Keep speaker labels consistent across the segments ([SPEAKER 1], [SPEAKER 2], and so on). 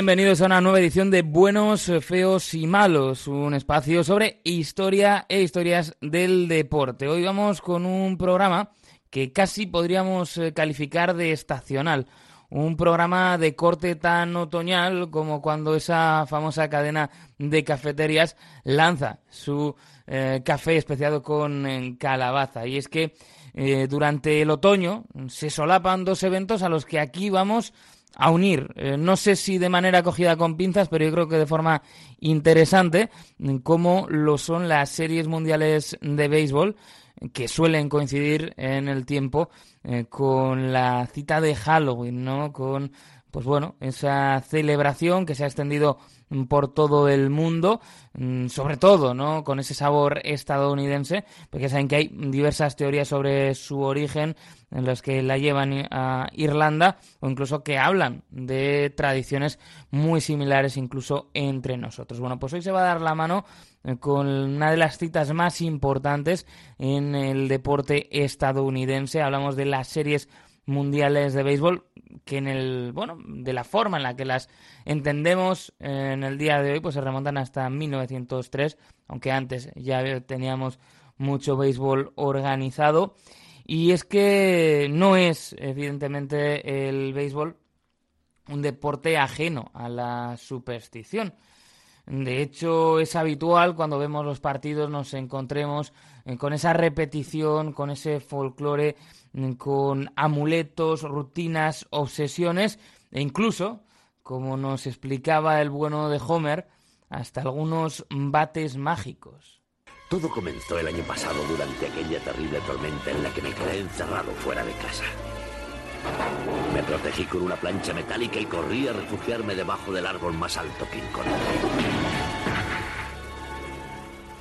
[SPEAKER 1] Bienvenidos a una nueva edición de Buenos, Feos y Malos, un espacio sobre historia e historias del deporte. Hoy vamos con un programa que casi podríamos eh, calificar de estacional. Un programa de corte tan otoñal como cuando esa famosa cadena de cafeterías lanza su eh, café especiado con eh, calabaza. Y es que durante el otoño se solapan dos eventos a los que aquí vamos a unir, eh, no sé si de manera cogida con pinzas, pero yo creo que de forma interesante, como lo son las series mundiales de béisbol, que suelen coincidir en el tiempo eh, con la cita de Halloween, ¿no? Con, pues bueno, esa celebración que se ha extendido por todo el mundo, mm, sobre todo, ¿no? Con ese sabor estadounidense, porque saben que hay diversas teorías sobre su origen en las que la llevan a Irlanda o incluso que hablan de tradiciones muy similares incluso entre nosotros. Bueno, pues hoy se va a dar la mano eh, con una de las citas más importantes en el deporte estadounidense. Hablamos de las series mundiales de béisbol que en el bueno de la forma en la que las entendemos en el día de hoy pues se remontan hasta 1903 aunque antes ya teníamos mucho béisbol organizado. Y es que no es evidentemente el béisbol un deporte ajeno a la superstición. De hecho, es habitual cuando vemos los partidos nos encontremos eh, con esa repetición, con ese folclore con amuletos, rutinas, obsesiones e incluso, como nos explicaba el bueno de Homer, hasta algunos bates mágicos.
[SPEAKER 2] Todo comenzó el año pasado durante aquella terrible tormenta en la que me quedé encerrado fuera de casa. Me protegí con una plancha metálica y corrí a refugiarme debajo del árbol más alto que encontré.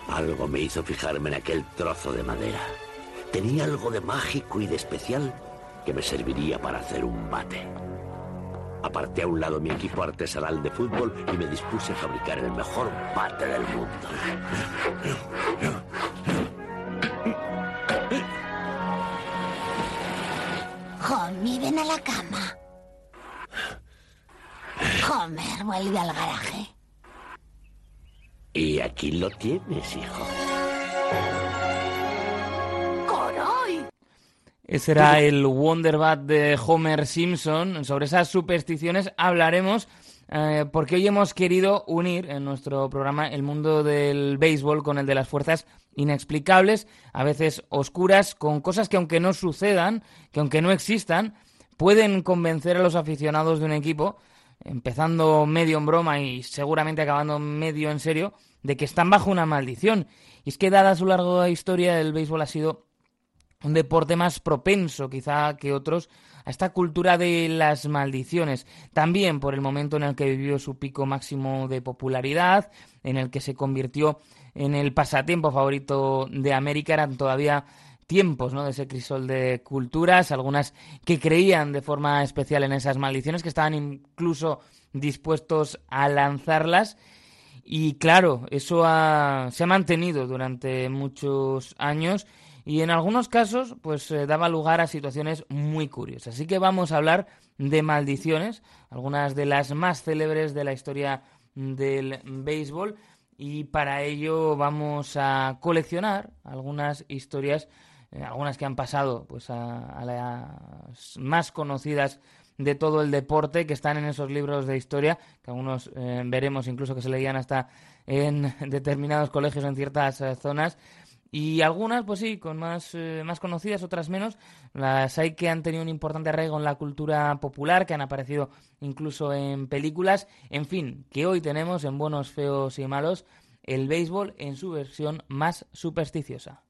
[SPEAKER 2] Algo me hizo fijarme en aquel trozo de madera. Tenía algo de mágico y de especial que me serviría para hacer un bate. Aparté a un lado mi equipo artesanal de fútbol y me dispuse a fabricar el mejor bate del mundo.
[SPEAKER 3] Homie, ven a la cama. Homer, vuelve al garaje.
[SPEAKER 2] Y aquí lo tienes, hijo.
[SPEAKER 1] Ese era el Wonderbat de Homer Simpson. Sobre esas supersticiones hablaremos eh, porque hoy hemos querido unir en nuestro programa el mundo del béisbol con el de las fuerzas inexplicables, a veces oscuras, con cosas que aunque no sucedan, que aunque no existan, pueden convencer a los aficionados de un equipo, empezando medio en broma y seguramente acabando medio en serio, de que están bajo una maldición. Y es que dada su larga historia, el béisbol ha sido un deporte más propenso quizá que otros a esta cultura de las maldiciones, también por el momento en el que vivió su pico máximo de popularidad, en el que se convirtió en el pasatiempo favorito de América, eran todavía tiempos ¿no? de ese crisol de culturas, algunas que creían de forma especial en esas maldiciones, que estaban incluso dispuestos a lanzarlas. Y claro, eso se ha mantenido durante muchos años y en algunos casos pues eh, daba lugar a situaciones muy curiosas. Así que vamos a hablar de maldiciones, algunas de las más célebres de la historia del béisbol y para ello vamos a coleccionar algunas historias, eh, algunas que han pasado pues a, las más conocidas de todo el deporte que están en esos libros de historia, que algunos eh, veremos incluso que se leían hasta en determinados colegios en ciertas zonas y algunas, pues sí, con más, eh, más conocidas, otras menos. Las hay que han tenido un importante arraigo en la cultura popular, que han aparecido incluso en películas. En fin, que hoy tenemos en Buenos, Feos y Malos el béisbol en su versión más supersticiosa.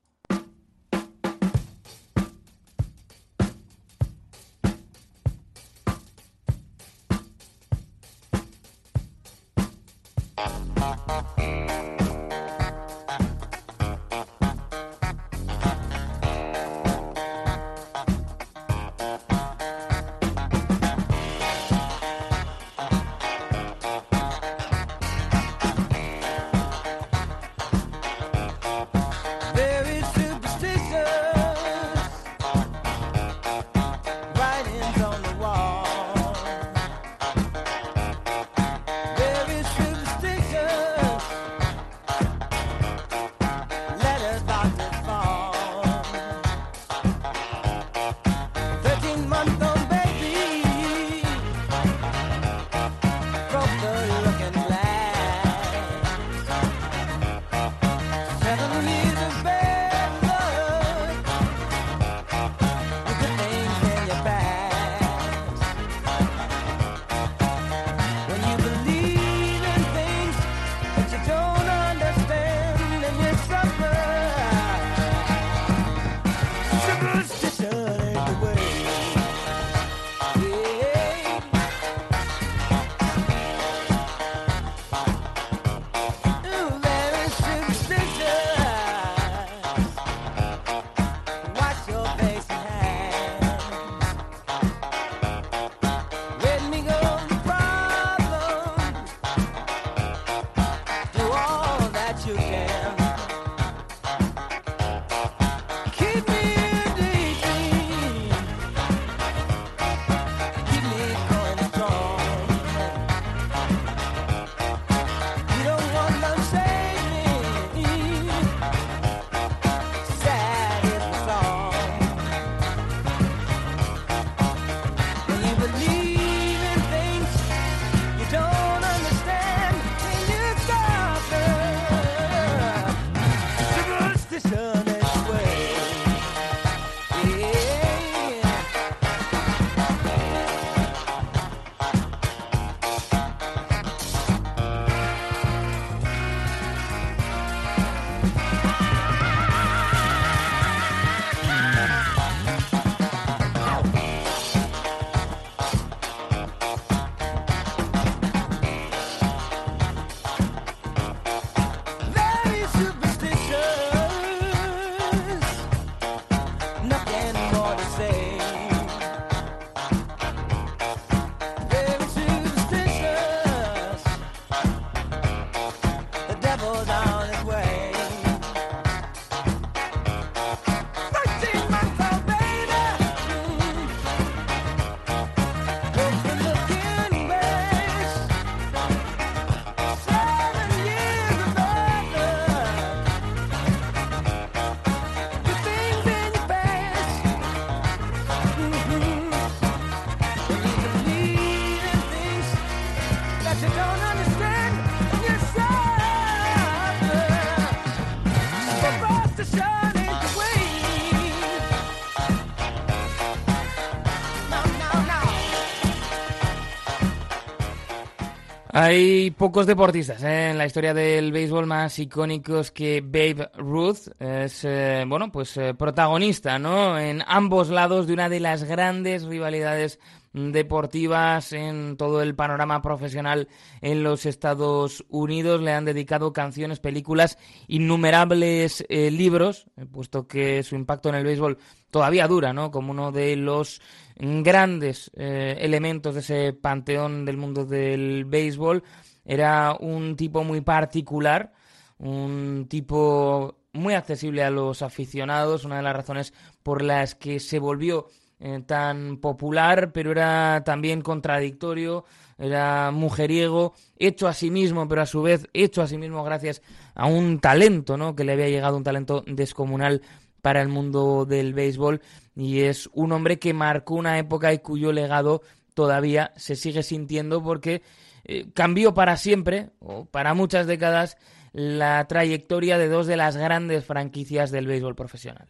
[SPEAKER 1] Hay pocos deportistas ¿eh? en la historia del béisbol más icónicos que Babe Ruth. Es, eh, bueno, pues eh, protagonista, ¿no? En ambos lados de una de las grandes rivalidades deportivas en todo el panorama profesional en los Estados Unidos. Le han dedicado canciones, películas, innumerables libros, puesto que su impacto en el béisbol todavía dura, ¿no? Como uno de los grandes eh, elementos de ese panteón del mundo del béisbol. Era un tipo muy particular, un tipo muy accesible a los aficionados, una de las razones por las que se volvió eh, tan popular, pero era también contradictorio, era mujeriego, hecho a sí mismo, pero a su vez hecho a sí mismo gracias a un talento, ¿no? Que le había llegado un talento descomunal para el mundo del béisbol y es un hombre que marcó una época y cuyo legado todavía se sigue sintiendo porque eh, cambió para siempre o para muchas décadas la trayectoria de dos de las grandes franquicias del béisbol profesional.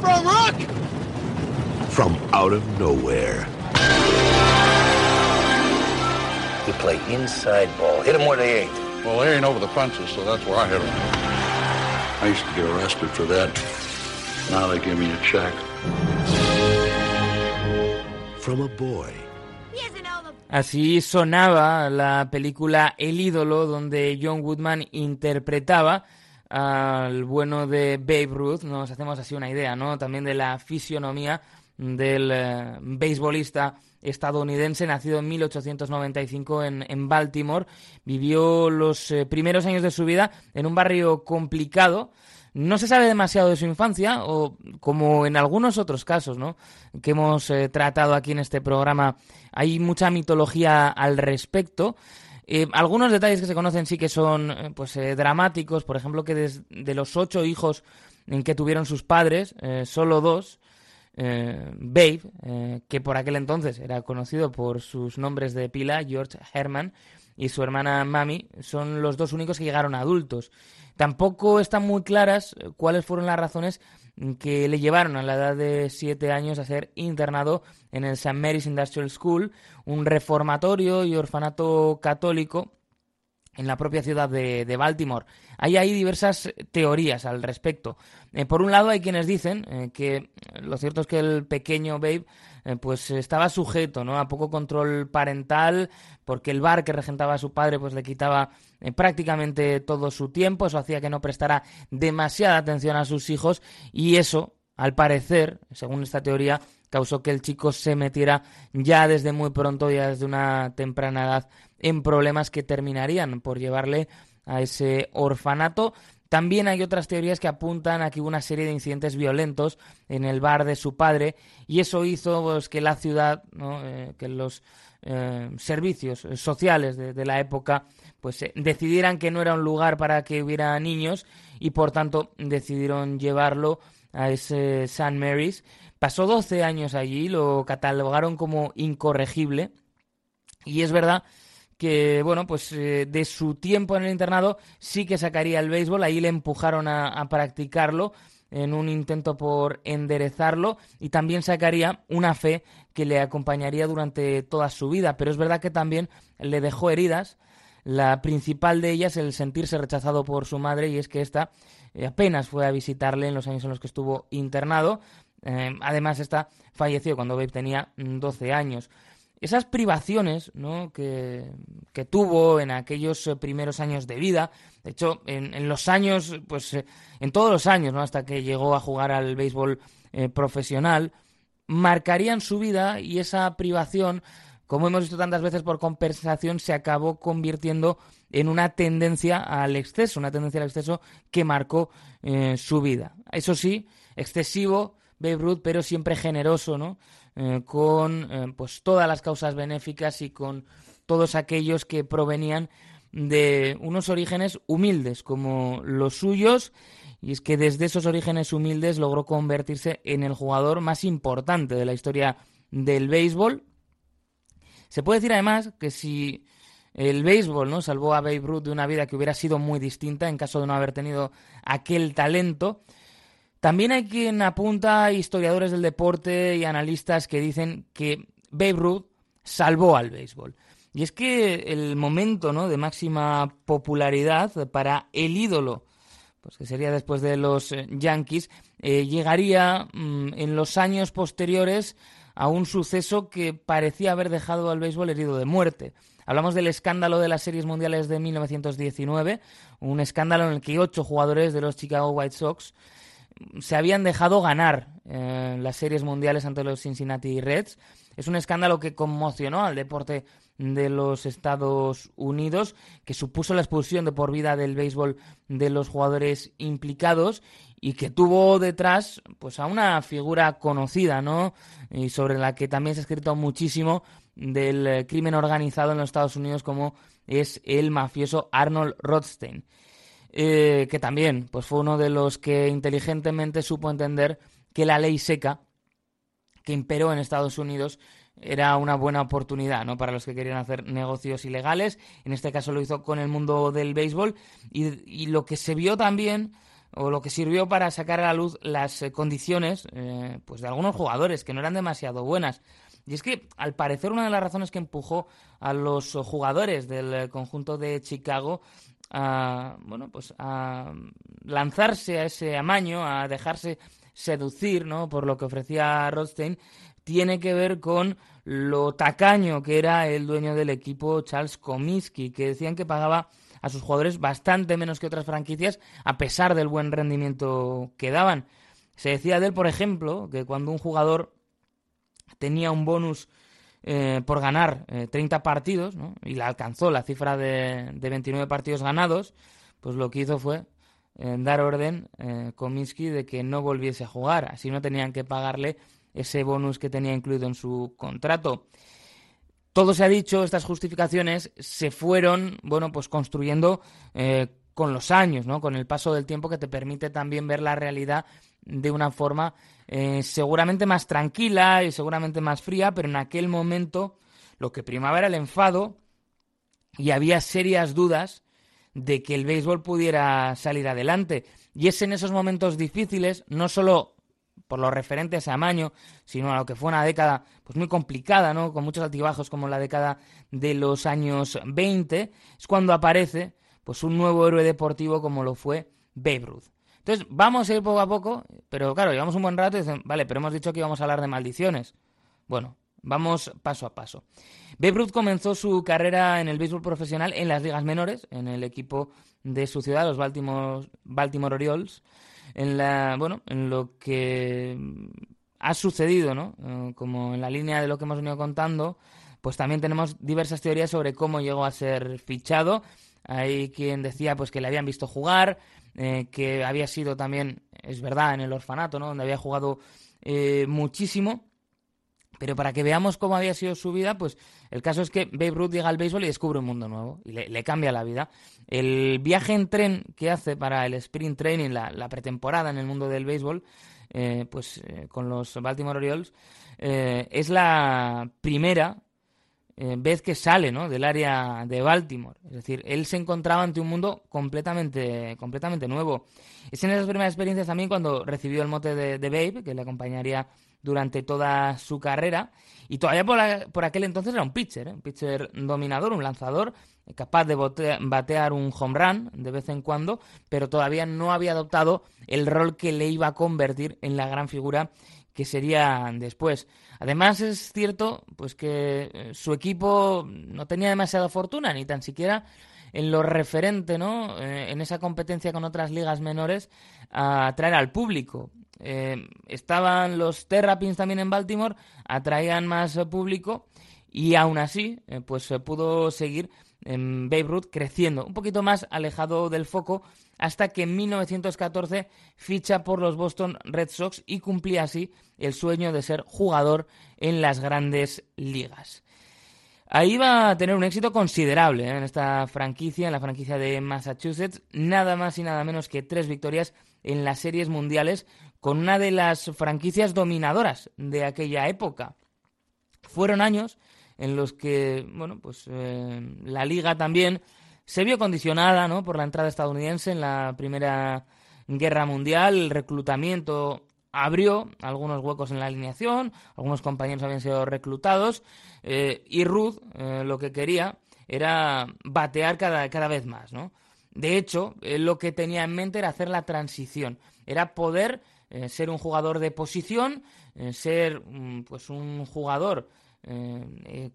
[SPEAKER 2] from out of nowhere.
[SPEAKER 4] You play inside ball. Hit them where they ain't.
[SPEAKER 5] Well, they ain't over the fences, so that's where I hit them. I used to get arrested for that. Now they give me a check.
[SPEAKER 2] From a boy.
[SPEAKER 1] Así sonaba la película El ídolo, donde John Woodman interpretaba al bueno de Babe Ruth. Nos hacemos así una idea, ¿no? También de la fisionomía del eh, beisbolista estadounidense, nacido en 1895 en, en Baltimore. Vivió los eh, primeros años de su vida en un barrio complicado. No se sabe demasiado de su infancia, o como en algunos otros casos ¿no? que hemos eh, tratado aquí en este programa, hay mucha mitología al respecto. algunos detalles que se conocen sí que son pues dramáticos, por ejemplo que de los ocho hijos en que tuvieron sus padres, solo dos eh, Babe, eh, que por aquel entonces era conocido por sus nombres de pila, George Herman, y su hermana Mami, son los dos únicos que llegaron a adultos. Tampoco están muy claras eh, cuáles fueron las razones que le llevaron a la edad de siete años a ser internado en el St. Mary's Industrial School, un reformatorio y orfanato católico en la propia ciudad de, Baltimore. Hay ahí diversas teorías al respecto. Eh, por un lado hay quienes dicen eh, que lo cierto es que el pequeño Babe eh, pues estaba sujeto ¿no? a poco control parental porque el bar que regentaba a su padre pues le quitaba prácticamente todo su tiempo, eso hacía que no prestara demasiada atención a sus hijos y eso, al parecer, según esta teoría, causó que el chico se metiera ya desde muy pronto, ya desde una temprana edad, en problemas que terminarían por llevarle a ese orfanato. También hay otras teorías que apuntan a que hubo una serie de incidentes violentos en el bar de su padre y eso hizo pues, que la ciudad, eh, que los eh, servicios sociales de, la época pues eh, decidieran que no era un lugar para que hubiera niños y por tanto decidieron llevarlo a ese St. Mary's. Pasó 12 años allí, lo catalogaron como incorregible y es verdad bueno, pues eh, de su tiempo en el internado sí que sacaría el béisbol, ahí le empujaron a, practicarlo en un intento por enderezarlo y también sacaría una fe que le acompañaría durante toda su vida, pero es verdad que también le dejó heridas, la principal de ellas el sentirse rechazado por su madre y es que ésta eh, apenas fue a visitarle en los años en los que estuvo internado, eh, además esta falleció cuando Babe tenía 12 años esas privaciones ¿no? que, tuvo en aquellos eh, primeros años de vida, de hecho, en, los años, pues eh, en todos los años, ¿no? hasta que llegó a jugar al béisbol eh, profesional, marcarían su vida y esa privación, como hemos visto tantas veces por compensación, se acabó convirtiendo en una tendencia al exceso, una tendencia al exceso que marcó su vida. Eso sí, excesivo, Babe Ruth, pero siempre generoso, ¿no? Eh, con eh, pues todas las causas benéficas y con todos aquellos que provenían de unos orígenes humildes como los suyos y es que desde esos orígenes humildes logró convertirse en el jugador más importante de la historia del béisbol. Se puede decir además que si el béisbol, ¿no? Salvó a Babe Ruth de una vida que hubiera sido muy distinta en caso de no haber tenido aquel talento. También hay quien apunta historiadores del deporte y analistas que dicen que Babe Ruth salvó al béisbol. Y es que el momento ¿no? de máxima popularidad para el ídolo, pues que sería después de los eh, Yankees, eh, llegaría mm, en los años posteriores a un suceso que parecía haber dejado al béisbol herido de muerte. Hablamos del escándalo de las series mundiales de 1919, un escándalo en el que ocho jugadores de los Chicago White Sox se habían dejado ganar eh, las series mundiales ante los Cincinnati Reds. Es un escándalo que conmocionó al deporte de los Estados Unidos, que supuso la expulsión de por vida del béisbol de los jugadores implicados y que tuvo detrás pues a una figura conocida, ¿no? Y sobre la que también se ha escrito muchísimo del eh, crimen organizado en los Estados Unidos como es el mafioso Arnold Rothstein, eh, que también pues fue uno de los que inteligentemente supo entender que la ley seca que imperó en Estados Unidos era una buena oportunidad ¿no? para los que querían hacer negocios ilegales. En este caso lo hizo con el mundo del béisbol y, lo que se vio también o lo que sirvió para sacar a la luz las eh, condiciones pues de algunos jugadores que no eran demasiado buenas. Y es que, al parecer, una de las razones que empujó a los jugadores del conjunto de Chicago a, bueno, pues a lanzarse a ese amaño, a dejarse seducir ¿no? por lo que ofrecía Rothstein, tiene que ver con lo tacaño que era el dueño del equipo, Charles Comiskey, que decían que pagaba a sus jugadores bastante menos que otras franquicias, a pesar del buen rendimiento que daban. Se decía de él, por ejemplo, que cuando un jugador tenía un bonus eh, por ganar 30 eh, partidos, ¿no? y la alcanzó la cifra de, de, 29 partidos ganados, pues lo que hizo fue eh, dar orden eh, Kominsky de que no volviese a jugar, así no tenían que pagarle ese bonus que tenía incluido en su contrato. Todo se ha dicho, estas justificaciones se fueron, bueno, pues construyendo con los años, ¿no? Con el paso del tiempo que te permite también ver la realidad de una forma eh, seguramente más tranquila y seguramente más fría, pero en aquel momento lo que primaba era el enfado y había serias dudas de que el béisbol pudiera salir adelante. Y es en esos momentos difíciles, no solo por lo referente a ese amaño, sino a lo que fue una década pues muy complicada, ¿no? con muchos altibajos como la década de los años 20, es cuando aparece pues un nuevo héroe deportivo como lo fue Babe Ruth. Entonces, vamos a ir poco a poco, pero claro, llevamos un buen rato y dicen, vale, pero hemos dicho que íbamos a hablar de maldiciones. Bueno, vamos paso a paso. Babe Ruth comenzó su carrera en el béisbol profesional en las ligas menores, en el equipo de su ciudad, los Baltimore, Baltimore Orioles, en la, bueno, en lo que ha sucedido, ¿no? Eh, como en la línea de lo que hemos venido contando, pues también tenemos diversas teorías sobre cómo llegó a ser fichado. Hay quien decía pues que le habían visto jugar, eh, que había sido también, es verdad, en el orfanato, ¿no? Donde había jugado eh, muchísimo. Pero para que veamos cómo había sido su vida, pues el caso es que Babe Ruth llega al béisbol y descubre un mundo nuevo y le, cambia la vida. El viaje en tren que hace para el sprint training, la, pretemporada en el mundo del béisbol, eh, pues con los Baltimore Orioles, es la primera eh, vez que sale ¿no? del área de Baltimore. Es decir, él se encontraba ante un mundo completamente, completamente nuevo. Es en esas primeras experiencias también cuando recibió el mote de, Babe, que le acompañaría durante toda su carrera. Y todavía por, aquel entonces era un pitcher, ¿eh? un pitcher dominador, un lanzador, capaz de batear un home run de vez en cuando, pero todavía no había adoptado el rol que le iba a convertir en la gran figura que sería después. Además es cierto pues que eh, su equipo no tenía demasiada fortuna ni tan siquiera en lo referente, ¿no? Eh, en esa competencia con otras ligas menores a atraer al público. Eh, estaban los Terrapins también en Baltimore, atraían más público y aún así pues se pudo seguir en Babe Ruth creciendo, un poquito más alejado del foco, hasta que en 1914 ficha por los Boston Red Sox y cumplía así el sueño de ser jugador en las grandes ligas. Ahí va a tener un éxito considerable ¿eh? en esta franquicia, en la franquicia de Massachusetts, nada más y nada menos que tres victorias en las series mundiales con una de las franquicias dominadoras de aquella época. Fueron años en los que, bueno, pues eh, la liga también se vio condicionada, ¿no? Por la entrada estadounidense en la Primera Guerra Mundial, el reclutamiento abrió algunos huecos en la alineación, algunos compañeros habían sido reclutados eh, y Ruth eh, lo que quería era batear cada, cada vez más, ¿no? De hecho, lo que tenía en mente era hacer la transición, era poder eh, ser un jugador de posición, ser mm, pues un jugador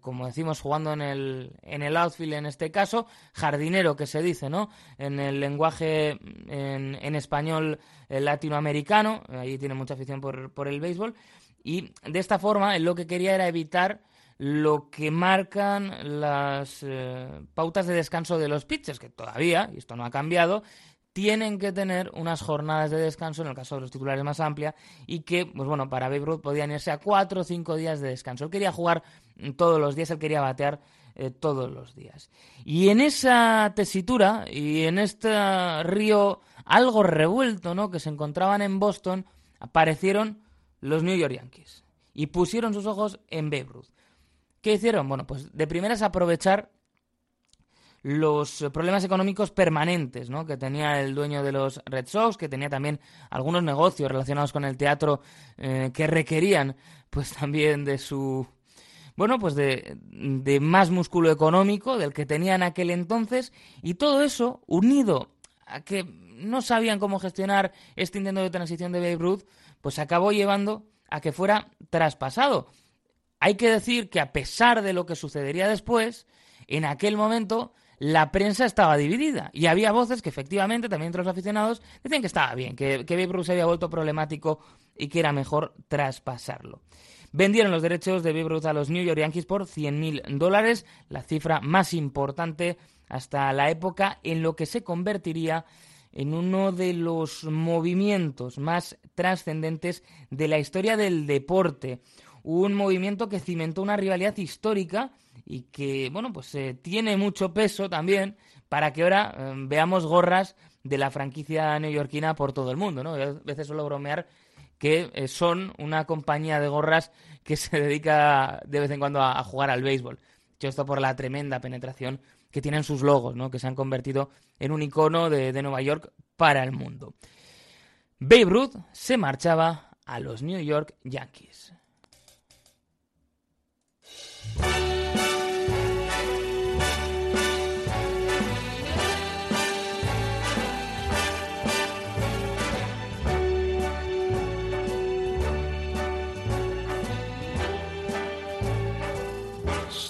[SPEAKER 1] como decimos, jugando en el, en el outfield en este caso, jardinero que se dice, ¿no? En el lenguaje en, español latinoamericano, ahí tiene mucha afición por, por el béisbol, y de esta forma él lo que quería era evitar lo que marcan las eh, pautas de descanso de los pitchers, que todavía, y esto no ha cambiado, tienen que tener unas jornadas de descanso, en el caso de los titulares más amplia, y que, pues bueno, para Babe podían irse a cuatro o cinco días de descanso. Él quería jugar todos los días, él quería batear eh, todos los días. Y en esa tesitura y en este río algo revuelto, ¿no?, que se encontraban en Boston, aparecieron los New York Yankees y pusieron sus ojos en Babe. ¿Qué hicieron? Bueno, pues de primeras aprovechar los problemas económicos permanentes ¿no? que tenía el dueño de los Red Sox, que tenía también algunos negocios relacionados con el teatro eh, que requerían pues también de su bueno pues de, de más músculo económico del que tenía en aquel entonces y todo eso unido a que no sabían cómo gestionar este intento de transición de Babe Ruth pues acabó llevando a que fuera traspasado hay que decir que a pesar de lo que sucedería después, en aquel momento la prensa estaba dividida y había voces que efectivamente, también entre los aficionados, decían que estaba bien, que, que Ruth se había vuelto problemático y que era mejor traspasarlo. Vendieron los derechos de Babe a los New York Yankees por 100.000 dólares, la cifra más importante hasta la época en lo que se convertiría en uno de los movimientos más trascendentes de la historia del deporte un movimiento que cimentó una rivalidad histórica y que, bueno, pues eh, tiene mucho peso también para que ahora eh, veamos gorras de la franquicia neoyorquina por todo el mundo, ¿no? a veces suelo bromear que eh, son una compañía de gorras que se dedica de vez en cuando a, jugar al béisbol. Yo esto por la tremenda penetración que tienen sus logos, ¿no? Que se han convertido en un icono de, de Nueva York para el mundo. Babe Ruth se marchaba a los New York Yankees.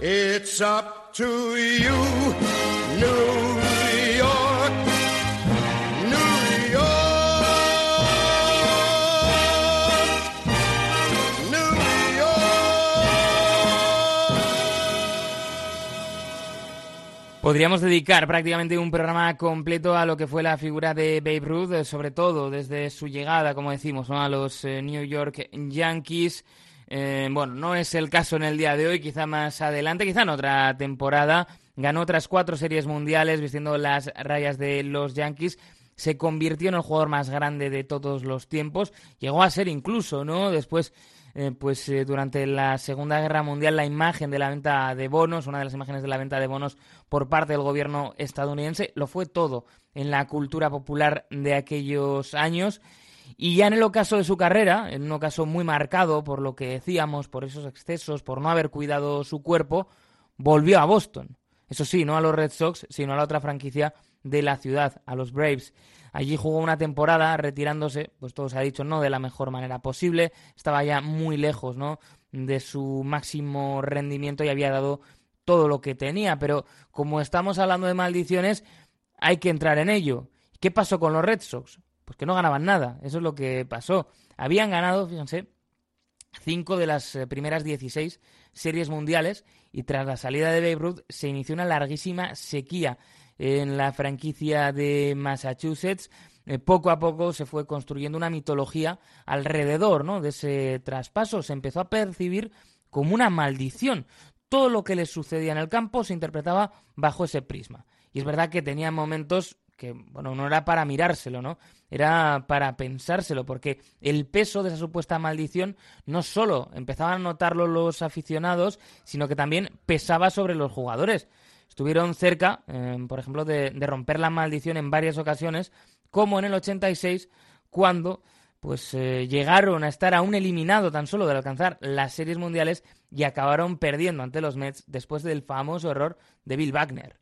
[SPEAKER 6] It's up to you, New York, New York, New York.
[SPEAKER 1] Podríamos dedicar prácticamente un programa completo a lo que fue la figura de Babe Ruth, eh, sobre todo desde su llegada, como decimos, a los eh, New York Yankees. Eh, bueno, no es el caso en el día de hoy, quizá más adelante, quizá en otra temporada. Ganó otras cuatro series mundiales vistiendo las rayas de los Yankees. Se convirtió en el jugador más grande de todos los tiempos. Llegó a ser incluso, ¿no? Después, eh, pues eh, durante la Segunda Guerra Mundial, la imagen de la venta de bonos, una de las imágenes de la venta de bonos por parte del gobierno estadounidense, lo fue todo en la cultura popular de aquellos años. Y ya en el ocaso de su carrera, en un ocaso muy marcado por lo que decíamos, por esos excesos, por no haber cuidado su cuerpo, volvió a Boston. Eso sí, no a los Red Sox, sino a la otra franquicia de la ciudad, a los Braves. Allí jugó una temporada retirándose, pues todo se ha dicho, no de la mejor manera posible. Estaba ya muy lejos, ¿no? De su máximo rendimiento y había dado todo lo que tenía. Pero como estamos hablando de maldiciones, hay que entrar en ello. ¿Qué pasó con los Red Sox? Pues que no ganaban nada. Eso es lo que pasó. Habían ganado, fíjense, cinco de las eh, primeras 16 series mundiales y tras la salida de Babe Ruth se inició una larguísima sequía en la franquicia de Massachusetts. Eh, poco a poco se fue construyendo una mitología alrededor ¿no? de ese traspaso. Se empezó a percibir como una maldición. Todo lo que les sucedía en el campo se interpretaba bajo ese prisma. Y es verdad que tenía momentos que, bueno, no era para mirárselo, ¿no? Era para pensárselo, porque el peso de esa supuesta maldición no solo empezaban a notarlo los aficionados, sino que también pesaba sobre los jugadores. Estuvieron cerca, eh, por ejemplo, de, de romper la maldición en varias ocasiones, como en el 86, cuando pues eh, llegaron a estar aún eliminado tan solo de alcanzar las series mundiales y acabaron perdiendo ante los Mets después del famoso error de Bill Wagner.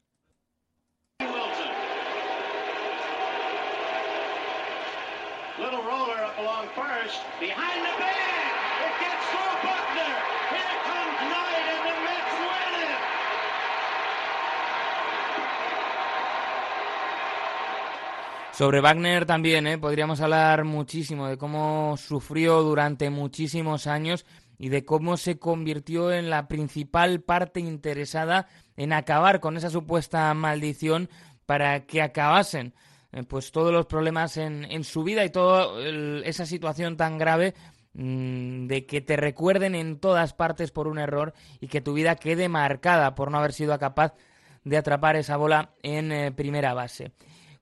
[SPEAKER 1] Sobre Wagner también, ¿eh? podríamos hablar muchísimo de cómo sufrió durante muchísimos años y de cómo se convirtió en la principal parte interesada en acabar con esa supuesta maldición para que acabasen eh, pues todos los problemas en, en su vida y toda esa situación tan grave mmm, de que te recuerden en todas partes por un error y que tu vida quede marcada por no haber sido capaz de atrapar esa bola en eh, primera base.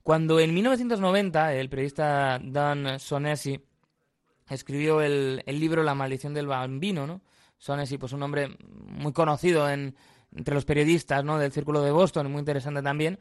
[SPEAKER 1] Cuando en 1990 el periodista Dan Sonesi escribió el, el, libro La maldición del bambino, ¿no? Sonesi, pues un hombre muy conocido en, entre los periodistas ¿no? del Círculo de Boston, muy interesante también,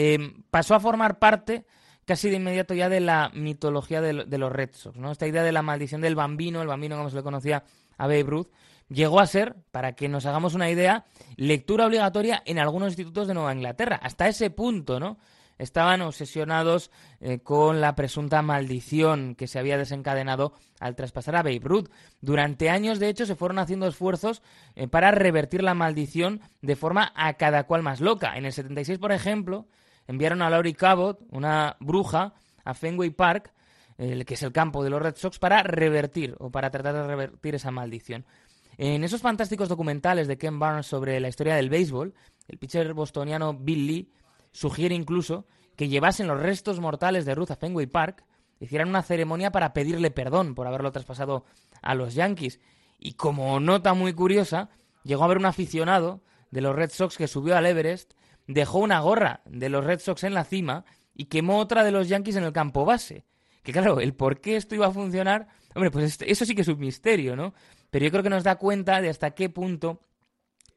[SPEAKER 1] eh, pasó a formar parte casi de inmediato ya de la mitología de, de, los Red Sox, ¿no? Esta idea de la maldición del bambino, el bambino como se le conocía a Babe Ruth, llegó a ser, para que nos hagamos una idea, lectura obligatoria en algunos institutos de Nueva Inglaterra. Hasta ese punto, ¿no? estaban obsesionados eh, con la presunta maldición que se había desencadenado al traspasar a Babe Ruth. Durante años, de hecho, se fueron haciendo esfuerzos eh, para revertir la maldición de forma a cada cual más loca. En el 76, por ejemplo, enviaron a Laurie Cabot, una bruja, a Fenway Park, eh, que es el campo de los Red Sox, para revertir o para tratar de revertir esa maldición. En esos fantásticos documentales de Ken Barnes sobre la historia del béisbol, el pitcher bostoniano Bill Lee sugiere incluso que llevasen los restos mortales de Ruth a Fenway Park, hicieran una ceremonia para pedirle perdón por haberlo traspasado a los Yankees. Y como nota muy curiosa, llegó a haber un aficionado de los Red Sox que subió al Everest, dejó una gorra de los Red Sox en la cima y quemó otra de los Yankees en el campo base. Que claro, el por qué esto iba a funcionar, hombre, pues eso sí que es un misterio, ¿no? Pero yo creo que nos da cuenta de hasta qué punto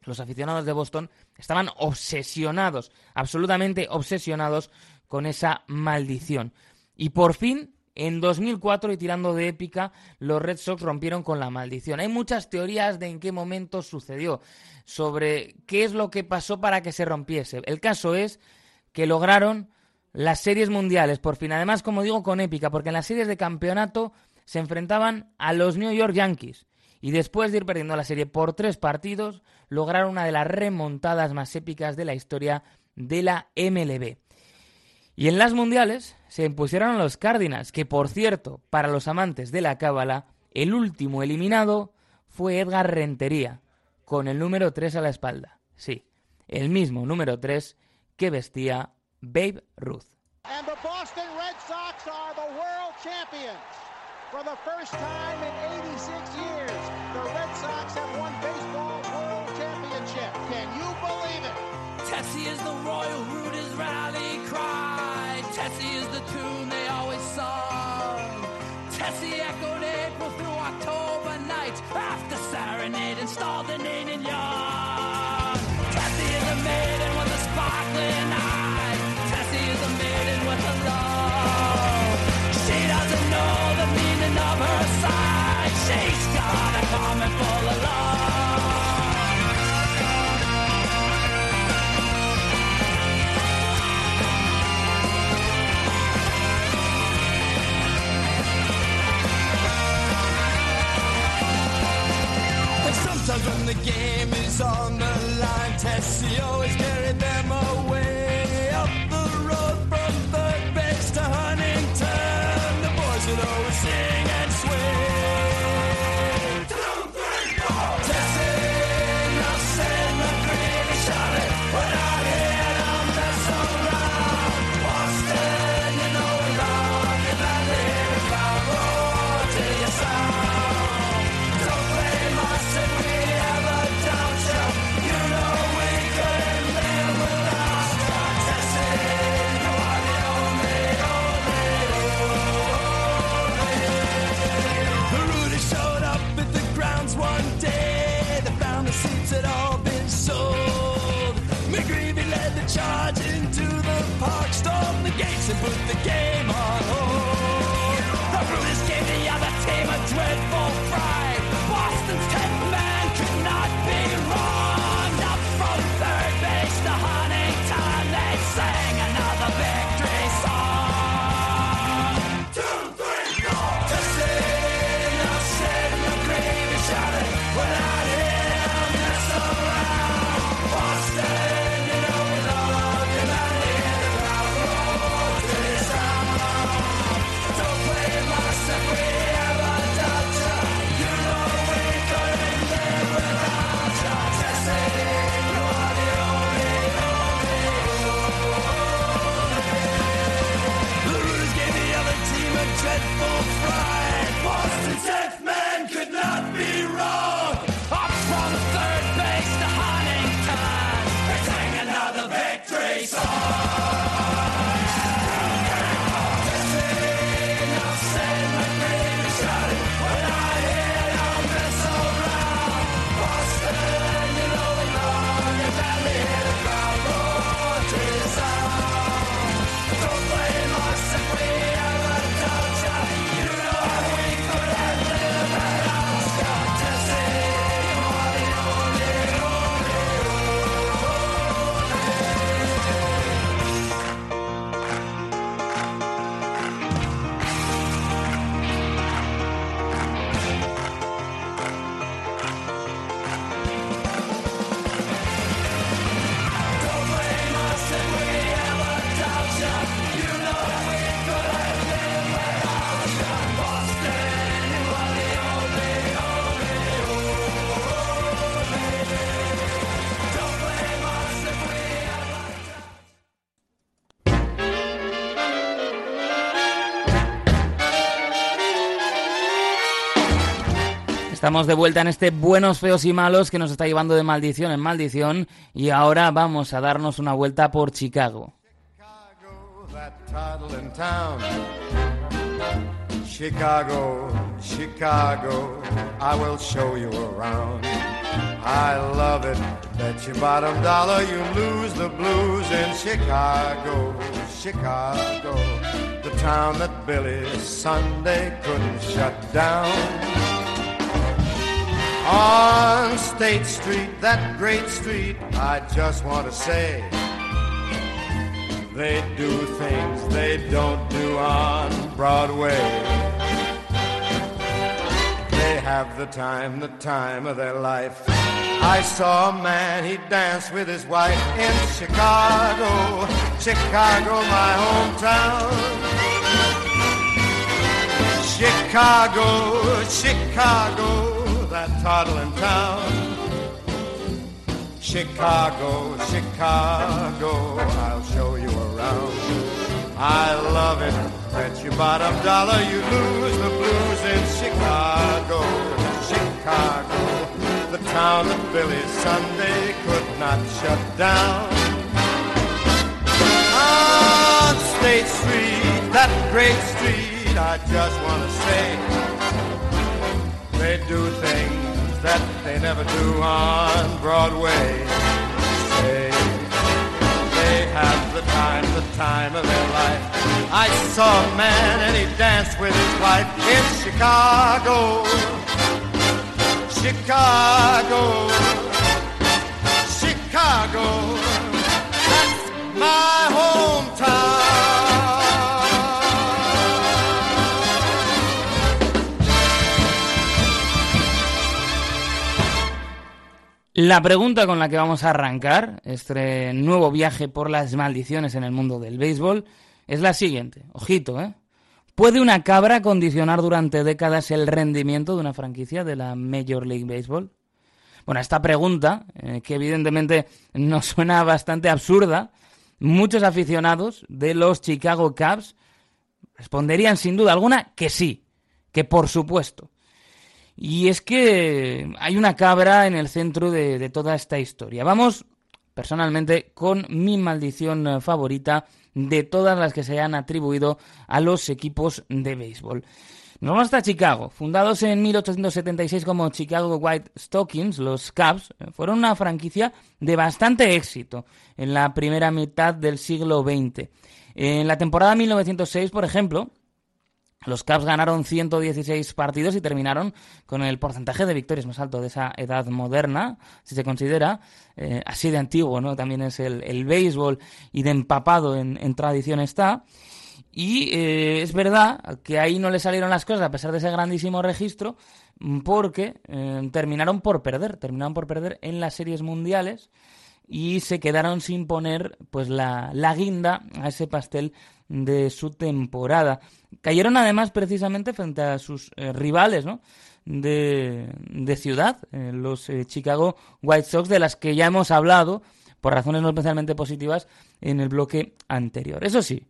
[SPEAKER 1] los aficionados de Boston estaban obsesionados, absolutamente obsesionados con esa maldición. Y por fin, en 2004 y tirando de épica, los Red Sox rompieron con la maldición. Hay muchas teorías de en qué momento sucedió, sobre qué es lo que pasó para que se rompiese. El caso es que lograron las series mundiales, por fin. Además, como digo, con épica, porque en las series de campeonato se enfrentaban a los New York Yankees. Y después de ir perdiendo la serie por tres partidos, lograron una de las remontadas más épicas de la historia de la MLB. Y en las mundiales se impusieron a los Cardinals, que por cierto, para los amantes de la cábala, el último eliminado fue Edgar Rentería, con el número 3 a la espalda. Sí, el mismo número 3 que vestía Babe Ruth.
[SPEAKER 7] And the Boston Red Sox are the world champions. For the first time in 86 years, the Red Sox have won baseball world championship. Can you believe it?
[SPEAKER 8] Tessie is the Royal Rooters rally cry. Tessie is the tune they always sung. Tessie echoed April through October nights after serenade installed the Nate and Young. Tessie is a maiden with a sparkling eye. Tessie is a maiden with a love. She doesn't know the meaning of her side. She's got a comment full of love. on the line. Tessio is buried. Put the game on
[SPEAKER 1] Estamos de vuelta en este Buenos, Feos y Malos que nos está llevando de maldición en maldición y ahora vamos a darnos una vuelta por Chicago.
[SPEAKER 6] Chicago, Chicago, I will show you around. I love it, bet your bottom dollar you lose the blues in Chicago, Chicago. The town that Billy Sunday couldn't shut down. On State Street, that great street, I just want to say they do things they don't do on Broadway. They have the time, the time of their life. I saw a man, he danced with his wife in Chicago, Chicago, my hometown. Chicago, Chicago, that toddling town. Chicago, Chicago, I'll show you around. I love it. Bet your bottom dollar you lose the blues in Chicago, Chicago, the town that Billy Sunday could not shut down. On State Street, that great street, I just want to say, they do things that they never do on Broadway. Say they have the time, the time of their life. I saw a man and he danced with his wife in Chicago. Chicago. Chicago. That's my hometown.
[SPEAKER 1] La pregunta con la que vamos a arrancar este nuevo viaje por las maldiciones en el mundo del béisbol es la siguiente. Ojito, ¿eh? ¿Puede una cabra condicionar durante décadas el rendimiento de una franquicia de la Major League Baseball? Bueno, esta pregunta, eh, que evidentemente nos suena bastante absurda, muchos aficionados de los Chicago Cubs responderían sin duda alguna que sí, que por supuesto. Y es que hay una cabra en el centro de, toda esta historia. Vamos, personalmente, con mi maldición eh, favorita de todas las que se han atribuido a los equipos de béisbol. Nos vamos hasta Chicago. Fundados en 1876 como Chicago White Stockings, los Cubs eh, fueron una franquicia de bastante éxito en la primera mitad del siglo XX. En la temporada 1906, por ejemplo, los Cubs ganaron 116 partidos y terminaron con el porcentaje de victorias más alto de esa edad moderna, si se considera, eh, así de antiguo, ¿no? También es el, el béisbol y de empapado en, en tradición está. Y eh, es verdad que ahí no le salieron las cosas a pesar de ese grandísimo registro, porque eh, terminaron por perder, terminaron por perder en las series mundiales y se quedaron sin poner pues la, la guinda a ese pastel de su temporada. Cayeron además precisamente frente a sus eh, rivales ¿no? de, de ciudad, eh, los eh, Chicago White Sox, de las que ya hemos hablado por razones no especialmente positivas en el bloque anterior. Eso sí,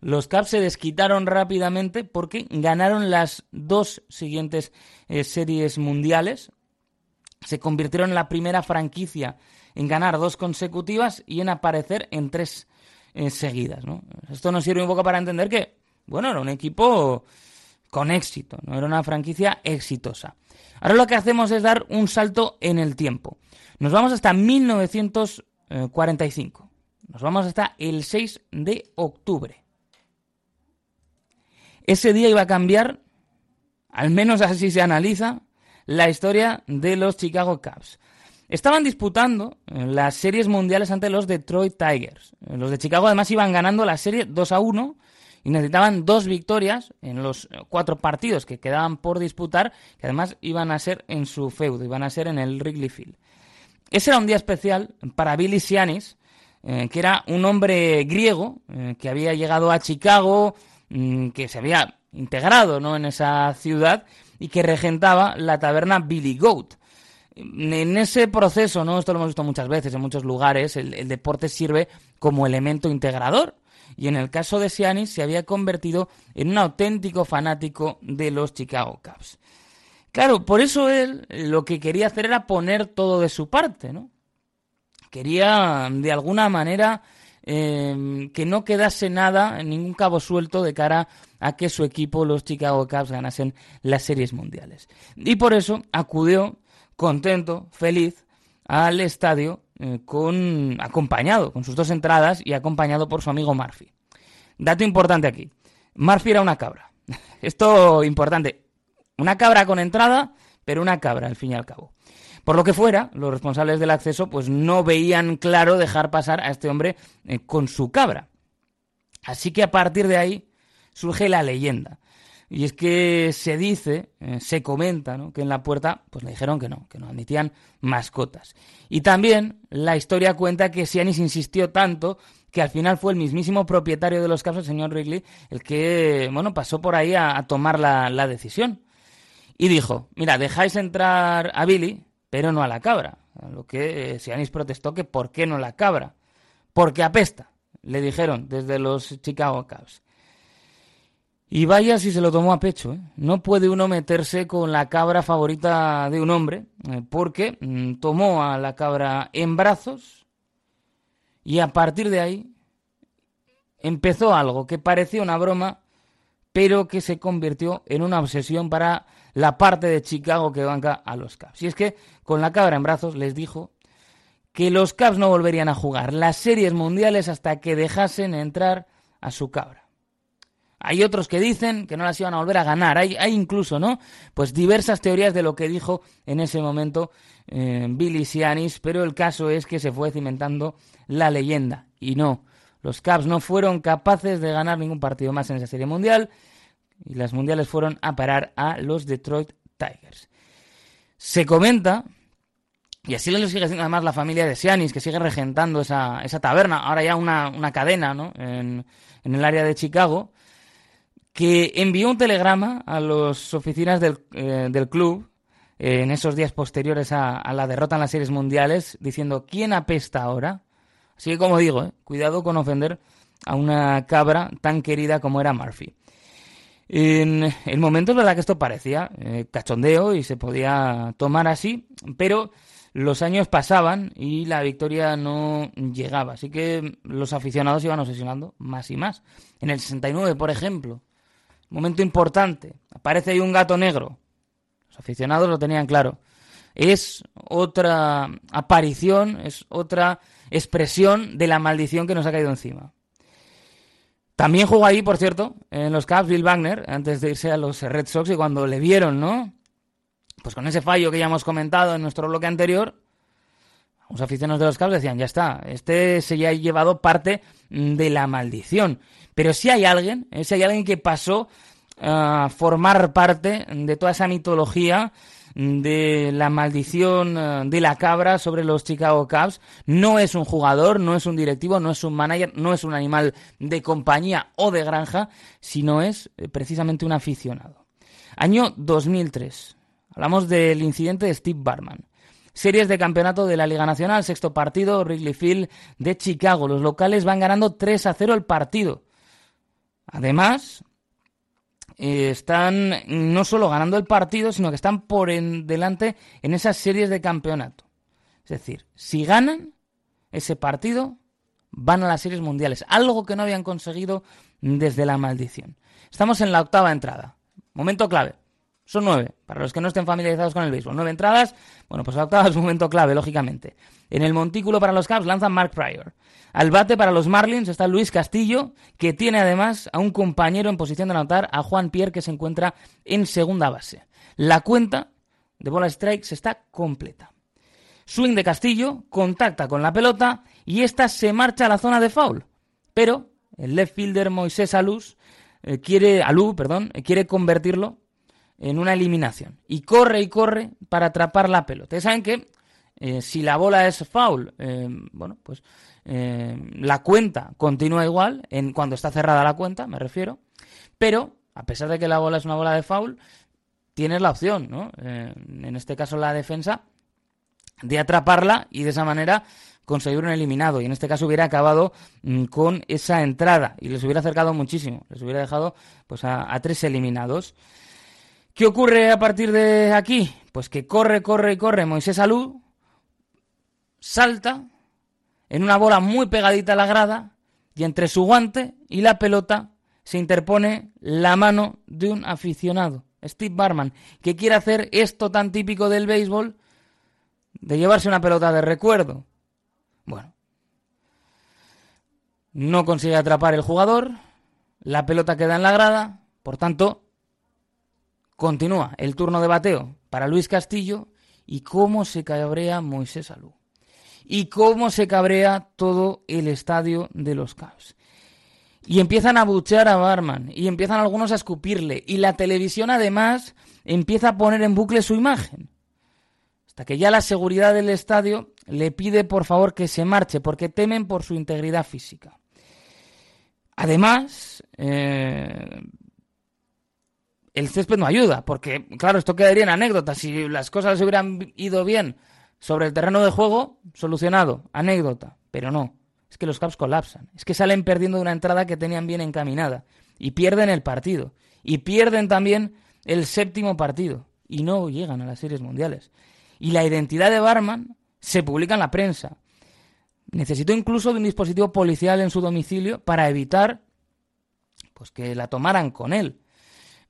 [SPEAKER 1] los Cubs se desquitaron rápidamente porque ganaron las dos siguientes series mundiales, se convirtieron en la primera franquicia en ganar dos consecutivas y en aparecer en tres seguidas. ¿no? Esto nos sirve un poco para entender que, bueno, era un equipo con éxito, no era una franquicia exitosa. Ahora lo que hacemos es dar un salto en el tiempo. Nos vamos hasta 1945. Nos vamos hasta el 6 de octubre. Ese día iba a cambiar, al menos así se analiza, la historia de los Chicago Cubs. Estaban disputando eh, las series mundiales ante los Detroit Tigers. Eh, Los de Chicago además iban ganando la serie 2 a 1 y necesitaban dos victorias en los eh, cuatro partidos que quedaban por disputar, que además iban a ser en su feudo, iban a ser en el Wrigley Field. Ese era un día especial para Billy Sianis, que era un hombre griego que había llegado a Chicago, mm, que se había integrado ¿no? en esa ciudad y que regentaba la taberna Billy Goat. En ese proceso, ¿no? Esto lo hemos visto muchas veces en muchos lugares, el, deporte sirve como elemento integrador. Y en el caso de Sianis se había convertido en un auténtico fanático de los Chicago Cubs. Claro, por eso él lo que quería hacer era poner todo de su parte, ¿no? Quería, de alguna manera, eh, que no quedase nada, ningún cabo suelto de cara a que su equipo, los Chicago Cubs, ganasen las series mundiales. Y por eso acudió contento, feliz, al estadio eh, con acompañado con sus dos entradas y acompañado por su amigo Murphy. Dato importante aquí. Murphy era una cabra. Esto importante. Una cabra con entrada, pero una cabra, al fin y al cabo. Por lo que fuera, los responsables del acceso pues no veían claro dejar pasar a este hombre eh, con su cabra. Así que a partir de ahí surge la leyenda. Y es que se dice, eh, se comenta, ¿no? que en la puerta pues le dijeron que no, que no admitían mascotas. Y también la historia cuenta que Sianis insistió tanto que al final fue el mismísimo propietario de los casos, el señor Wrigley, el que, bueno, pasó por ahí a, tomar la, la, decisión. Y dijo, mira, dejáis entrar a Billy, pero no a la cabra. A lo que eh, Sianis protestó que ¿por qué no la cabra? Porque apesta, le dijeron desde los Chicago Cubs. Y vaya si se lo tomó a pecho. ¿eh? No puede uno meterse con la cabra favorita de un hombre, eh, porque mm, tomó a la cabra en brazos y a partir de ahí empezó algo que parecía una broma, pero que se convirtió en una obsesión para la parte de Chicago que banca a los Cubs. Y es que con la cabra en brazos les dijo que los Cubs no volverían a jugar las series mundiales hasta que dejasen entrar a su cabra. Hay otros que dicen que no las iban a volver a ganar. Hay, hay incluso, ¿no? Pues diversas teorías de lo que dijo en ese momento eh, Billy Sianis, pero el caso es que se fue cimentando la leyenda. Y no, los Cubs no fueron capaces de ganar ningún partido más en esa serie mundial y las mundiales fueron a parar a los Detroit Tigers. Se comenta, y así lo sigue haciendo además la familia de Sianis, que sigue regentando esa, esa taberna, ahora ya una, una cadena, ¿no? En, en el área de Chicago que envió un telegrama a las oficinas del, eh, club eh, en esos días posteriores a, la derrota en las series mundiales, diciendo ¿quién apesta ahora? Así que como digo, eh, cuidado con ofender a una cabra tan querida como era Murphy. En el momento es verdad que esto parecía cachondeo y se podía tomar así, pero los años pasaban y la victoria no llegaba, así que los aficionados iban obsesionando más y más. En el 69, por ejemplo, momento importante, aparece ahí un gato negro. Los aficionados lo tenían claro. Es otra aparición, es otra expresión de la maldición que nos ha caído encima. También jugó ahí, por cierto, en los Cubs Bill Wagner, antes de irse a los Red Sox, y cuando le vieron, ¿no? Pues con ese fallo que ya hemos comentado en nuestro bloque anterior, los aficionados de los Cubs decían, ya está, este se ya ha llevado parte de la maldición. Pero si hay alguien, ¿eh? si hay alguien que pasó a formar parte de toda esa mitología de la maldición eh, de la cabra sobre los Chicago Cubs. No es un jugador, no es un directivo, no es un manager, no es un animal de compañía o de granja, sino es eh, precisamente un aficionado. Año 2003. Hablamos del incidente de Steve Barman. Series de campeonato de la Liga Nacional, sexto partido, Wrigley Field de Chicago. Los locales van ganando 3 a 0 el partido. Además, eh, están no solo ganando el partido, sino que están por en delante en esas series de campeonato. Es decir, si ganan ese partido, van a las series mundiales, algo que no habían conseguido desde la maldición. Estamos en la octava entrada. Momento clave. Son nueve, para los que no estén familiarizados con el béisbol. Nueve entradas, bueno, pues la octava es un momento clave, lógicamente. En el montículo para los Cubs lanza Mark Pryor. Al bate para los Marlins está Luis Castillo, que tiene además a un compañero en posición de anotar, a Juan Pierre, que se encuentra en segunda base. La cuenta de bola strikes está completa. Swing de Castillo, contacta con la pelota y esta se marcha a la zona de foul. Pero el left fielder Moisés eh, quiere, Alú, quiere convertirlo en una eliminación. Y corre y corre para atrapar la pelota. Ustedes saben que eh, si la bola es foul, eh, bueno, pues eh, la cuenta continúa igual, en, cuando está cerrada la cuenta, me refiero. Pero, a pesar de que la bola es una bola de foul, tienes la opción, ¿no? en este caso la defensa, de atraparla y de esa manera conseguir un eliminado. Y en este caso hubiera acabado mm, con esa entrada y les hubiera acercado muchísimo. Les hubiera dejado pues a, a tres eliminados. ¿Qué ocurre a partir de aquí? Pues que corre, corre y corre Moisés Alú, salta en una bola muy pegadita a la grada y entre su guante y la pelota se interpone la mano de un aficionado, Steve Barman, que quiere hacer esto tan típico del béisbol de llevarse una pelota de recuerdo. Bueno, no consigue atrapar el jugador, La pelota queda en la grada, por tanto, continúa el turno de bateo para Luis Castillo y cómo se cabrea Moisés Alú. Y cómo se cabrea todo el estadio de los Cavs. Y empiezan a buchear a Barman, y empiezan algunos a escupirle, y la televisión además empieza a poner en bucle su imagen. Hasta que ya la seguridad del estadio le pide por favor que se marche, porque temen por su integridad física. Además, eh, el césped no ayuda, porque, claro, esto quedaría en anécdota. Si las cosas hubieran ido bien sobre el terreno de juego, solucionado, anécdota. Pero no, es que los Caps colapsan. Es que salen perdiendo una entrada que tenían bien encaminada. Y pierden el partido. Y pierden también el séptimo partido. Y no llegan a las series mundiales. Y la identidad de Barman se publica en la prensa. Necesitó incluso de un dispositivo policial en su domicilio para evitar pues que la tomaran con él.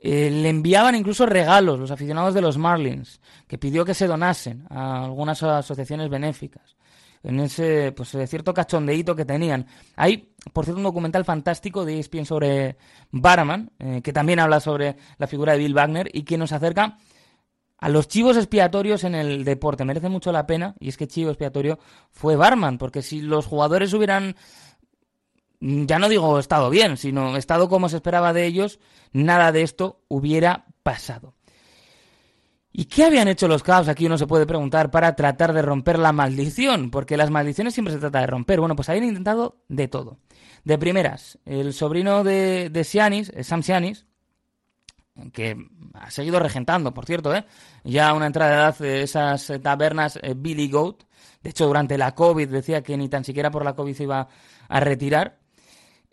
[SPEAKER 1] Eh, le enviaban incluso regalos los aficionados de los Marlins, que pidió que se donasen a algunas asociaciones benéficas. En ese, pues, cierto cachondeíto que tenían. Hay, por cierto, un documental fantástico de ESPN sobre Barman, eh, que también habla sobre la figura de Bill Wagner y que nos acerca a los chivos expiatorios en el deporte. Merece mucho la pena, y es que chivo expiatorio fue Barman, porque si los jugadores hubieran ya no digo estado bien, sino estado como se esperaba de ellos, nada de esto hubiera pasado. ¿Y qué habían hecho los Cavs? Aquí uno se puede preguntar para tratar de romper la maldición, porque las maldiciones siempre se trata de romper. Bueno, pues habían intentado de todo. De primeras, el sobrino de, de Sianis, eh, Sam Sianis, que ha seguido regentando, por cierto, ¿eh? ya una entrada de edad de esas tabernas eh, Billy Goat. De hecho, durante la COVID decía que ni tan siquiera por la COVID se iba a retirar.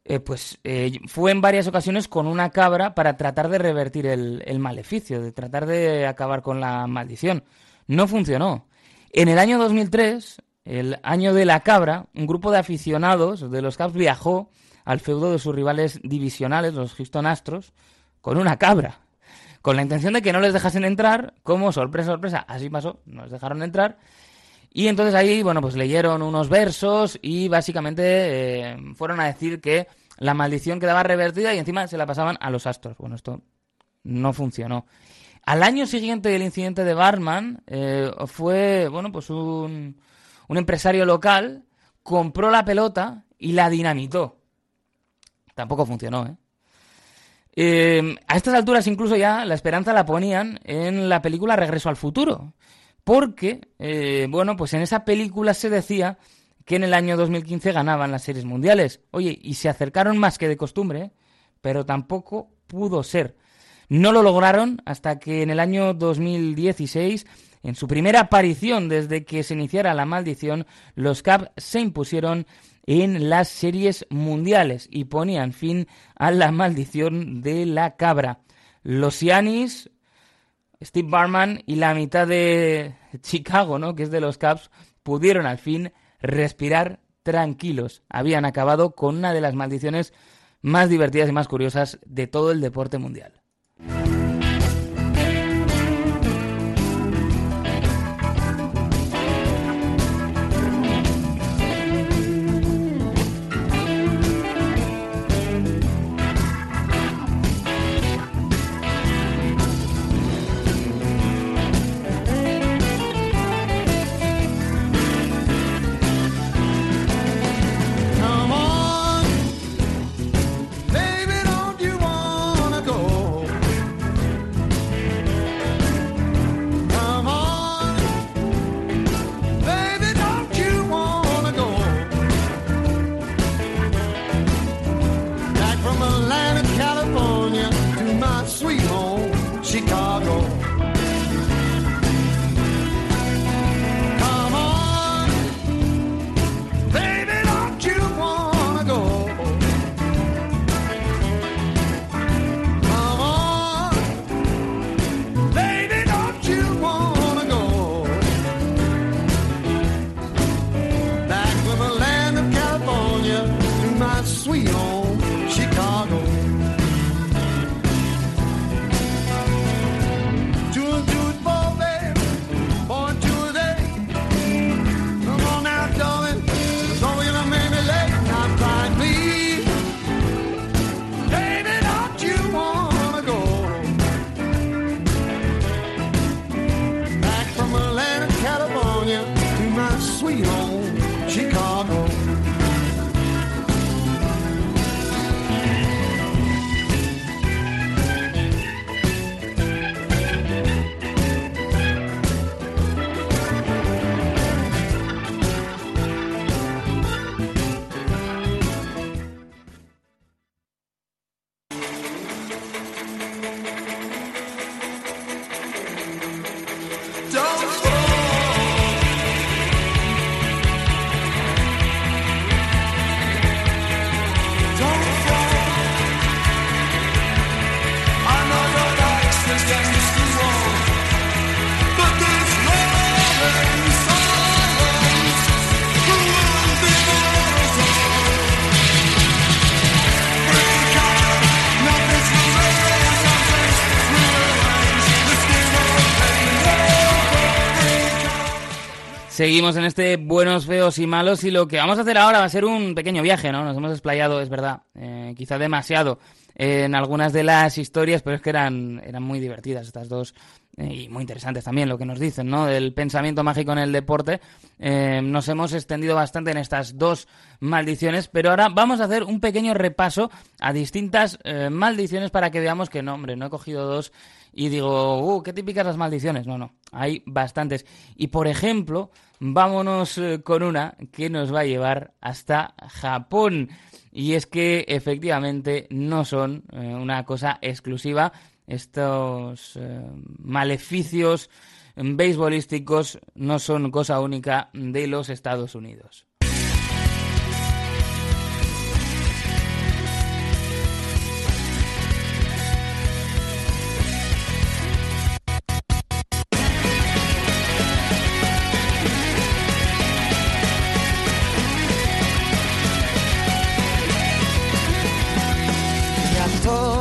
[SPEAKER 1] Eh, pues eh, fue en varias ocasiones con una cabra para tratar de revertir el, maleficio, de tratar de acabar con la maldición. No funcionó. En el año 2003, el año de la cabra, un grupo de aficionados de los Cavs viajó al feudo de sus rivales divisionales, los Houston Astros, con una cabra, con la intención de que no les dejasen entrar, como sorpresa, sorpresa, así pasó, no les dejaron entrar, y entonces ahí, bueno, pues leyeron unos versos y básicamente eh, fueron a decir que la maldición quedaba revertida y encima se la pasaban a los astros. Bueno, esto no funcionó. Al año siguiente del incidente de Barman, eh, fue, bueno, pues un, un empresario local compró la pelota y la dinamitó. Tampoco funcionó, ¿eh? ¿eh? A estas alturas incluso ya la esperanza la ponían en la película Regreso al Futuro. Porque, eh, bueno, pues en esa película se decía que en el año 2015 ganaban las series mundiales. Oye, y se acercaron más que de costumbre, pero tampoco pudo ser. No lo lograron hasta que en el año 2016, en su primera aparición desde que se iniciara la maldición, los Cavs se impusieron en las series mundiales y ponían fin a la maldición de la cabra. Los Yanis, Steve Barman y la mitad de Chicago, ¿no? que es de los Cavs, pudieron al fin respirar tranquilos. Habían acabado con una de las maldiciones más divertidas y más curiosas de todo el deporte mundial. Seguimos en este buenos, feos y malos y lo que vamos a hacer ahora va a ser un pequeño viaje, ¿no? Nos hemos explayado, es verdad, eh, quizá demasiado en algunas de las historias, pero es que eran, eran muy divertidas estas dos eh, y muy interesantes también lo que nos dicen, ¿no? Del pensamiento mágico en el deporte. Eh, nos hemos extendido bastante en estas dos maldiciones, pero ahora vamos a hacer un pequeño repaso a distintas eh, maldiciones para que veamos que no, hombre, no he cogido dos y digo, uh, qué típicas las maldiciones. No, no, hay bastantes. Y por ejemplo, vámonos eh, con una que nos va a llevar hasta Japón. Y es que efectivamente no son eh, una cosa exclusiva estos eh, maleficios beisbolísticos no son cosa única de los Estados Unidos.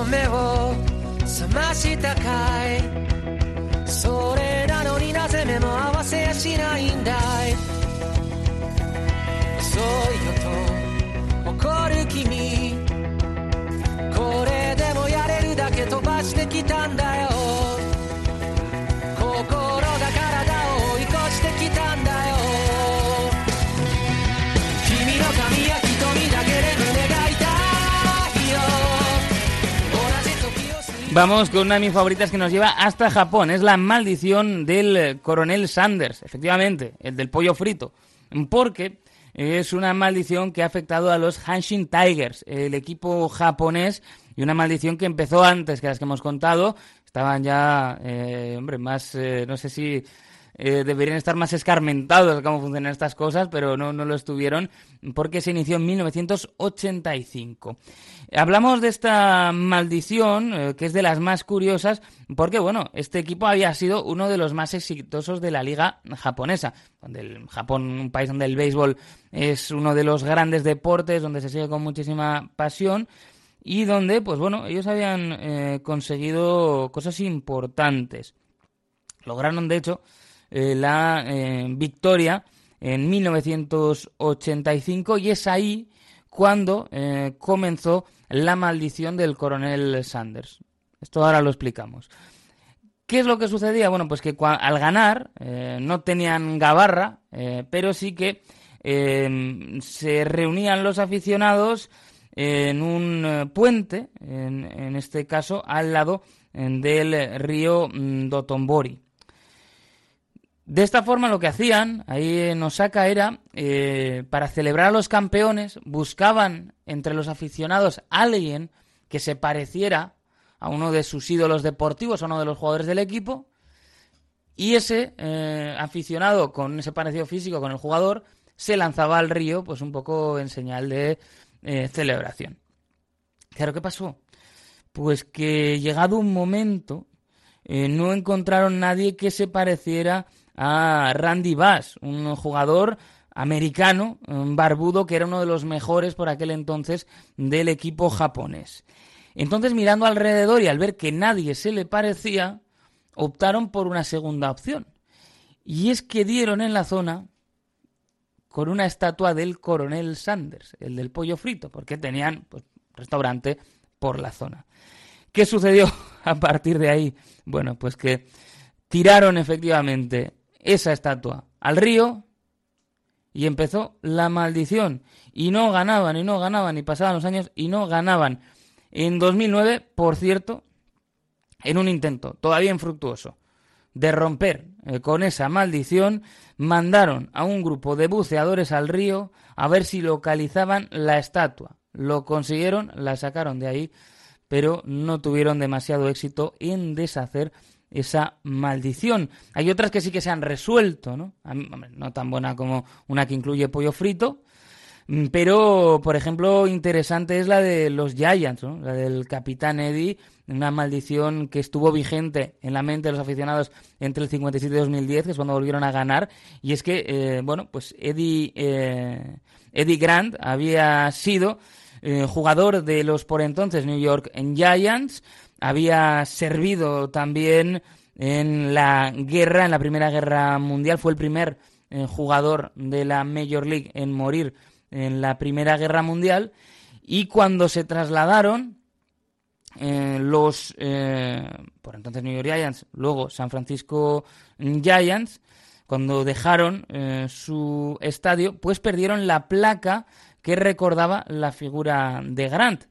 [SPEAKER 9] 目を覚ましたかい？それなのになぜ目も合わせやしないんだい？遅いよと怒る君。これでもやれるだけ飛ばしてきたんだよ。
[SPEAKER 1] Vamos con una de mis favoritas que nos lleva hasta Japón. Es la maldición del coronel Sanders, efectivamente, el del pollo frito. Porque es una maldición que ha afectado a los Hanshin Tigers, el equipo japonés, y una maldición que empezó antes que las que hemos contado. Estaban ya, eh, hombre, más, eh, no sé si eh, deberían estar más escarmentados de cómo funcionan estas cosas, pero no, no lo estuvieron porque se inició en 1985. Hablamos de esta maldición, eh, que es de las más curiosas, porque bueno, este equipo había sido uno de los más exitosos de la liga japonesa, donde el Japón, un país donde el béisbol es uno de los grandes deportes, donde se sigue con muchísima pasión y donde, pues bueno, ellos habían eh, conseguido cosas importantes. Lograron, de hecho, eh, la eh, victoria en 1985 y es ahí cuando comenzó la maldición del coronel Sanders. Esto ahora lo explicamos. ¿Qué es lo que sucedía? Bueno, pues que al ganar no tenían gabarra, pero sí que se reunían los aficionados en un puente, en, en, este caso al lado del río mm, Dotonbori. De esta forma lo que hacían ahí en Osaka era, eh, para celebrar a los campeones, buscaban entre los aficionados a alguien que se pareciera a uno de sus ídolos deportivos, a uno de los jugadores del equipo, y ese eh, aficionado con ese parecido físico con el jugador se lanzaba al río, pues un poco en señal de eh, celebración. Claro, ¿qué pasó? Pues que llegado un momento no encontraron nadie que se pareciera a Randy Bass, un jugador americano, un barbudo, que era uno de los mejores por aquel entonces del equipo japonés. Entonces, mirando alrededor y al ver que nadie se le parecía, optaron por una segunda opción. Y es que dieron en la zona con una estatua del coronel Sanders, el del pollo frito, porque tenían pues, restaurante por la zona. ¿Qué sucedió a partir de ahí? Bueno, pues que tiraron efectivamente esa estatua al río y empezó la maldición. Y no ganaban, y no ganaban, y pasaban los años y no ganaban. En 2009, por cierto, en un intento todavía infructuoso de romper eh, con esa maldición, mandaron a un grupo de buceadores al río a ver si localizaban la estatua. Lo consiguieron, la sacaron de ahí, pero no tuvieron demasiado éxito en deshacer esa maldición. Hay otras que sí que se han resuelto, ¿no? no tan buena como una que incluye pollo frito, mm, pero, por ejemplo, interesante es la de los Giants, ¿no? la del capitán Eddie, una maldición que estuvo vigente en la mente de los aficionados entre el 57 y 2010, que es cuando volvieron a ganar, y es que, eh, bueno, pues Eddie, eh, Eddie Grant había sido eh, jugador de los por entonces New York Giants, había servido también en la guerra, en la Primera Guerra Mundial, fue el primer eh, jugador de la Major League en morir en la Primera Guerra Mundial. Y cuando se trasladaron eh, los, eh, por entonces New York Giants, luego San Francisco Giants, cuando dejaron su estadio, pues perdieron la placa que recordaba la figura de Grant.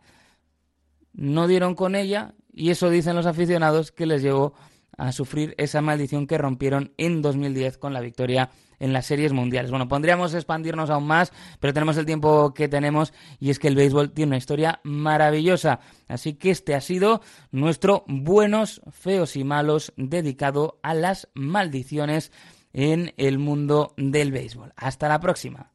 [SPEAKER 1] No dieron con ella y eso dicen los aficionados que les llevó a sufrir esa maldición que rompieron en 2010 con la victoria en las series mundiales. Bueno, podríamos expandirnos aún más, pero tenemos el tiempo que tenemos y es que el béisbol tiene una historia maravillosa. Así que este ha sido nuestro buenos, feos y malos dedicado a las maldiciones en el mundo del béisbol. Hasta la próxima.